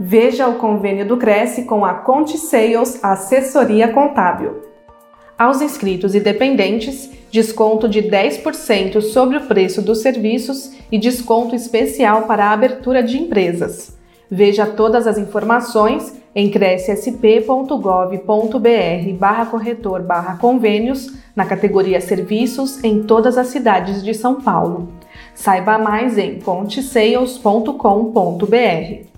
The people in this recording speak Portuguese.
Veja o convênio do Cresce com a Conte Sales Assessoria Contábil. Aos inscritos e dependentes, desconto de 10% sobre o preço dos serviços e desconto especial para a abertura de empresas. Veja todas as informações em crescsp.gov.br barra corretor barra convênios na categoria Serviços em todas as cidades de São Paulo. Saiba mais em pontesales.com.br.